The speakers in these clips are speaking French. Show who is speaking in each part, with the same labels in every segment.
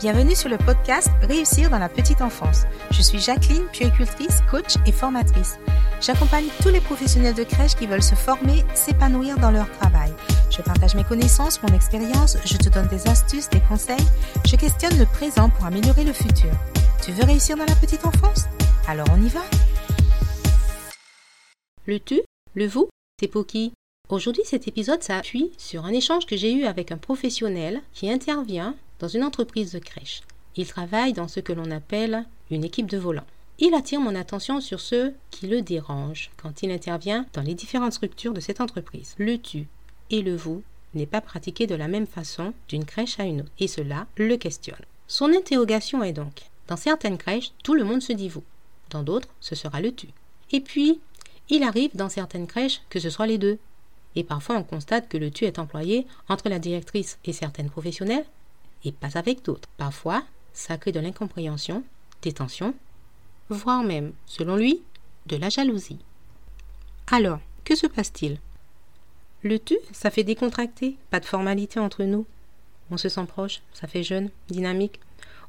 Speaker 1: Bienvenue sur le podcast Réussir dans la petite enfance. Je suis Jacqueline, puéricultrice, coach et formatrice. J'accompagne tous les professionnels de crèche qui veulent se former, s'épanouir dans leur travail. Je partage mes connaissances, mon expérience, je te donne des astuces, des conseils, je questionne le présent pour améliorer le futur. Tu veux réussir dans la petite enfance? Alors on y va
Speaker 2: Le tu, le vous, c'est pour qui? Aujourd'hui, cet épisode s'appuie sur un échange que j'ai eu avec un professionnel qui intervient dans une entreprise de crèche. Il travaille dans ce que l'on appelle une équipe de volants. Il attire mon attention sur ce qui le dérange quand il intervient dans les différentes structures de cette entreprise. Le tu et le vous n'est pas pratiqué de la même façon d'une crèche à une autre, et cela le questionne. Son interrogation est donc, dans certaines crèches, tout le monde se dit vous, dans d'autres, ce sera le tu. Et puis, il arrive dans certaines crèches que ce soit les deux. Et parfois, on constate que le tu est employé entre la directrice et certaines professionnelles, et pas avec d'autres. Parfois, ça crée de l'incompréhension, des tensions, voire même, selon lui, de la jalousie. Alors, que se passe-t-il? Le tu, ça fait décontracter, pas de formalité entre nous. On se sent proche, ça fait jeune, dynamique.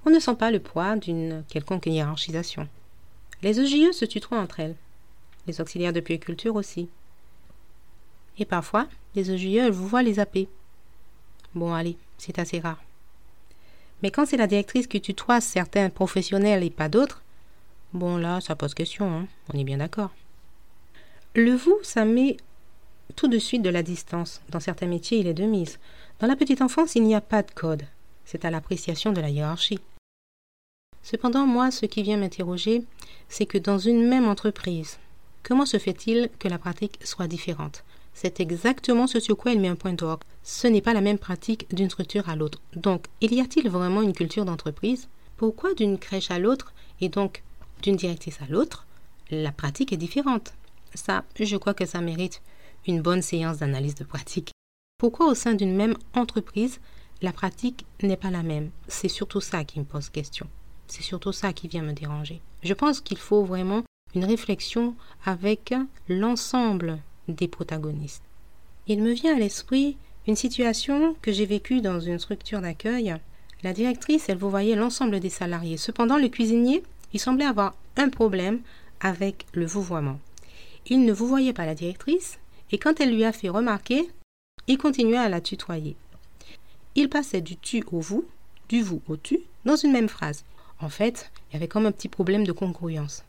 Speaker 2: On ne sent pas le poids d'une quelconque hiérarchisation. Les EJE se tutoient entre elles. Les auxiliaires de puériculture aussi. Et parfois, les EJE, elles vous voient les AP. Bon, allez, c'est assez rare. Mais quand c'est la directrice qui tutoie certains professionnels et pas d'autres, bon là, ça pose question, hein on est bien d'accord. Le vous, ça met tout de suite de la distance. Dans certains métiers, il est de mise. Dans la petite enfance, il n'y a pas de code. C'est à l'appréciation de la hiérarchie. Cependant, moi, ce qui vient m'interroger, c'est que dans une même entreprise, comment se fait-il que la pratique soit différente? C'est exactement ce sur quoi il met un point d'orgue. Ce n'est pas la même pratique d'une structure à l'autre. Donc, il y a-t-il vraiment une culture d'entreprise? Pourquoi d'une crèche à l'autre et donc d'une directrice à l'autre, la pratique est différente? Ça, je crois que ça mérite une bonne séance d'analyse de pratique. Pourquoi au sein d'une même entreprise, la pratique n'est pas la même? C'est surtout ça qui me pose question. C'est surtout ça qui vient me déranger. Je pense qu'il faut vraiment une réflexion avec l'ensemble des protagonistes. Il me vient à l'esprit une situation que j'ai vécue dans une structure d'accueil. La directrice, elle vous voyait l'ensemble des salariés. Cependant, le cuisinier, il semblait avoir un problème avec le vouvoiement. Il ne vous voyait pas la directrice, et quand elle lui a fait remarquer, il continuait à la tutoyer. Il passait du tu au vous, du vous au tu, dans une même phrase. En fait, il y avait comme un petit problème de congruence.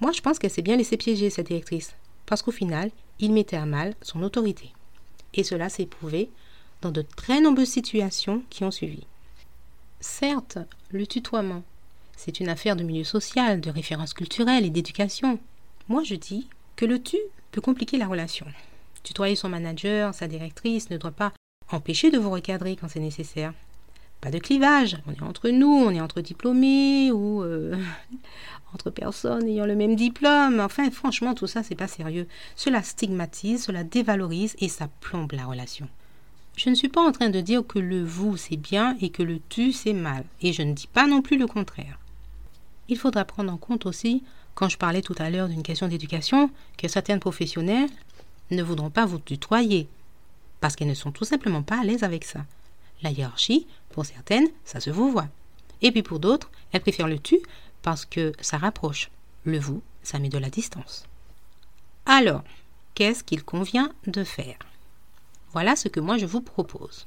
Speaker 2: Moi, je pense qu'elle s'est bien laissée piéger, cette directrice, parce qu'au final, il mettait à mal son autorité. Et cela s'est prouvé dans de très nombreuses situations qui ont suivi. Certes, le tutoiement, c'est une affaire de milieu social, de référence culturelle et d'éducation. Moi, je dis que le tu peut compliquer la relation. Tutoyer son manager, sa directrice ne doit pas empêcher de vous recadrer quand c'est nécessaire. Pas de clivage, on est entre nous, on est entre diplômés ou euh, entre personnes ayant le même diplôme. Enfin, franchement, tout ça, c'est pas sérieux. Cela stigmatise, cela dévalorise et ça plombe la relation. Je ne suis pas en train de dire que le vous c'est bien et que le tu c'est mal, et je ne dis pas non plus le contraire. Il faudra prendre en compte aussi, quand je parlais tout à l'heure d'une question d'éducation, que certaines professionnels ne voudront pas vous tutoyer, parce qu'elles ne sont tout simplement pas à l'aise avec ça. La hiérarchie, pour certaines, ça se vous voit. Et puis pour d'autres, elles préfèrent le tu parce que ça rapproche. Le vous, ça met de la distance. Alors, qu'est-ce qu'il convient de faire? Voilà ce que moi je vous propose.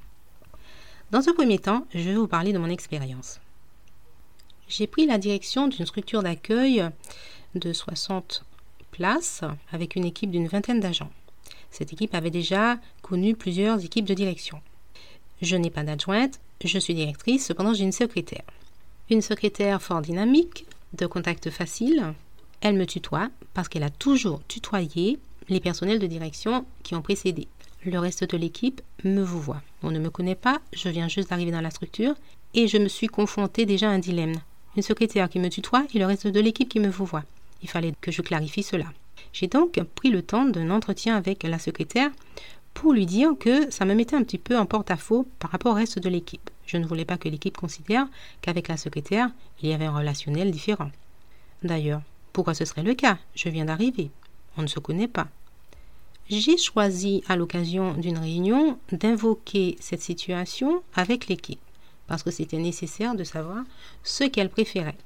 Speaker 2: Dans un premier temps, je vais vous parler de mon expérience. J'ai pris la direction d'une structure d'accueil de 60 places avec une équipe d'une vingtaine d'agents. Cette équipe avait déjà connu plusieurs équipes de direction. Je n'ai pas d'adjointe, je suis directrice, cependant j'ai une secrétaire. Une secrétaire fort dynamique, de contact facile. Elle me tutoie parce qu'elle a toujours tutoyé les personnels de direction qui ont précédé. Le reste de l'équipe me vous voit. On ne me connaît pas, je viens juste d'arriver dans la structure et je me suis confrontée déjà à un dilemme. Une secrétaire qui me tutoie et le reste de l'équipe qui me vous voit. Il fallait que je clarifie cela. J'ai donc pris le temps d'un entretien avec la secrétaire pour lui dire que ça me mettait un petit peu en porte-à-faux par rapport au reste de l'équipe. Je ne voulais pas que l'équipe considère qu'avec la secrétaire, il y avait un relationnel différent. D'ailleurs, pourquoi ce serait le cas? Je viens d'arriver. On ne se connaît pas. J'ai choisi, à l'occasion d'une réunion, d'invoquer cette situation avec l'équipe. parce que c'était nécessaire de savoir ce qu'elle préférait.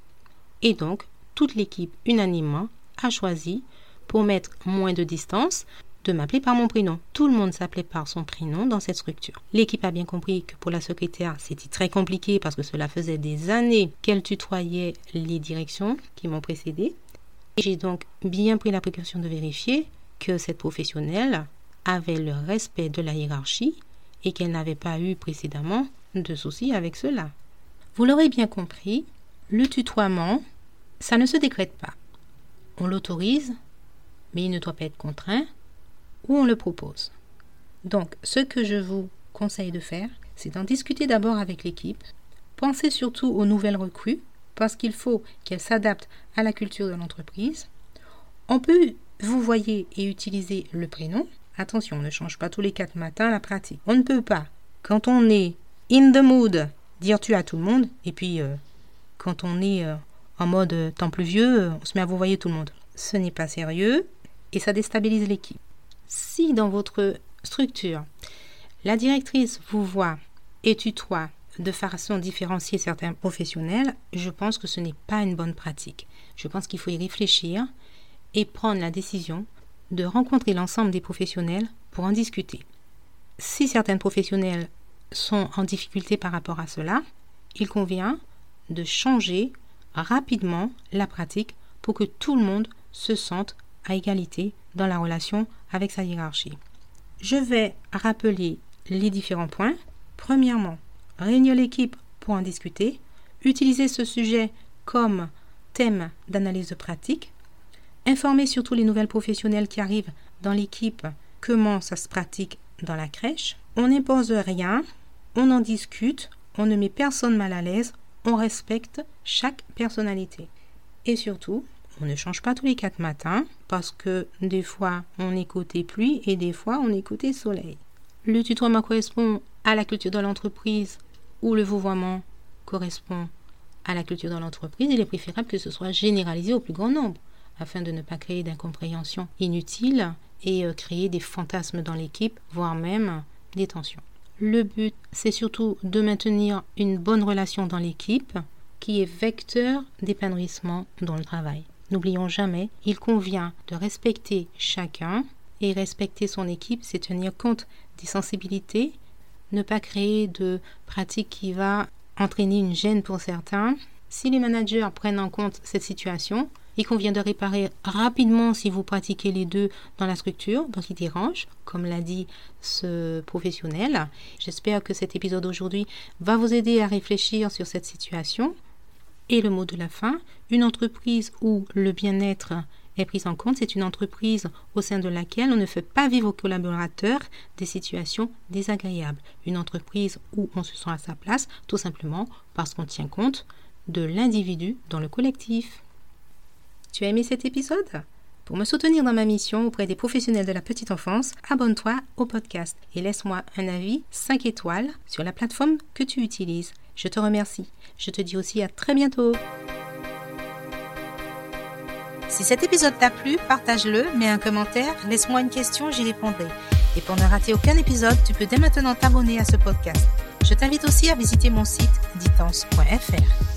Speaker 2: Et donc, toute l'équipe unanimement a choisi, pour mettre moins de distance, de m'appeler par mon prénom. Tout le monde s'appelait par son prénom dans cette structure. L'équipe a bien compris que pour la secrétaire, c'était très compliqué parce que cela faisait des années qu'elle tutoyait les directions qui m'ont précédé. J'ai donc bien pris la précaution de vérifier que cette professionnelle avait le respect de la hiérarchie et qu'elle n'avait pas eu précédemment de soucis avec cela. Vous l'aurez bien compris, le tutoiement, ça ne se décrète pas. On l'autorise, mais il ne doit pas être contraint, ou on le propose. Donc, ce que je vous conseille de faire, c'est d'en discuter d'abord avec l'équipe. Pensez surtout aux nouvelles recrues, parce qu'il faut qu'elles s'adaptent à la culture de l'entreprise. On peut, vous voyez, et utiliser le prénom. Attention, on ne change pas tous les quatre matins la pratique. On ne peut pas, quand on est in the mood, dire tu à tout le monde, et puis euh, quand on est euh, en mode euh, temps pluvieux, on se met à vous voyer tout le monde. Ce n'est pas sérieux et ça déstabilise l'équipe. Si dans votre structure, la directrice vous voit et tutoie de façon différenciée certains professionnels, je pense que ce n'est pas une bonne pratique. Je pense qu'il faut y réfléchir et prendre la décision de rencontrer l'ensemble des professionnels pour en discuter. Si certains professionnels sont en difficulté par rapport à cela, il convient de changer rapidement la pratique pour que tout le monde se sente à égalité dans la relation avec sa hiérarchie. Je vais rappeler les différents points. Premièrement, réunir l'équipe pour en discuter, utiliser ce sujet comme thème d'analyse pratique, informer surtout les nouvelles professionnelles qui arrivent dans l'équipe comment ça se pratique dans la crèche. On n'impose rien, on en discute, on ne met personne mal à l'aise, on respecte chaque personnalité. Et surtout, on ne change pas tous les quatre matins parce que des fois on côté pluie et des fois on côté soleil. Le tutoiement correspond à la culture de l'entreprise ou le vouvoiement correspond à la culture de l'entreprise. Il est préférable que ce soit généralisé au plus grand nombre afin de ne pas créer d'incompréhension inutile et euh, créer des fantasmes dans l'équipe, voire même des tensions. Le but, c'est surtout de maintenir une bonne relation dans l'équipe qui est vecteur d'épanouissement dans le travail. N'oublions jamais, il convient de respecter chacun et respecter son équipe, c'est tenir compte des sensibilités, ne pas créer de pratiques qui va entraîner une gêne pour certains. Si les managers prennent en compte cette situation, il convient de réparer rapidement si vous pratiquez les deux dans la structure, dans qui dérange, comme l'a dit ce professionnel. J'espère que cet épisode aujourd'hui va vous aider à réfléchir sur cette situation. Et le mot de la fin, une entreprise où le bien-être est pris en compte, c'est une entreprise au sein de laquelle on ne fait pas vivre aux collaborateurs des situations désagréables. Une entreprise où on se sent à sa place, tout simplement parce qu'on tient compte de l'individu dans le collectif. Tu as aimé cet épisode? Pour me soutenir dans ma mission auprès des professionnels de la petite enfance, abonne-toi au podcast et laisse-moi un avis 5 étoiles sur la plateforme que tu utilises. Je te remercie. Je te dis aussi à très bientôt.
Speaker 1: Si cet épisode t'a plu, partage-le, mets un commentaire, laisse-moi une question, j'y répondrai. Et pour ne rater aucun épisode, tu peux dès maintenant t'abonner à ce podcast. Je t'invite aussi à visiter mon site ditance.fr.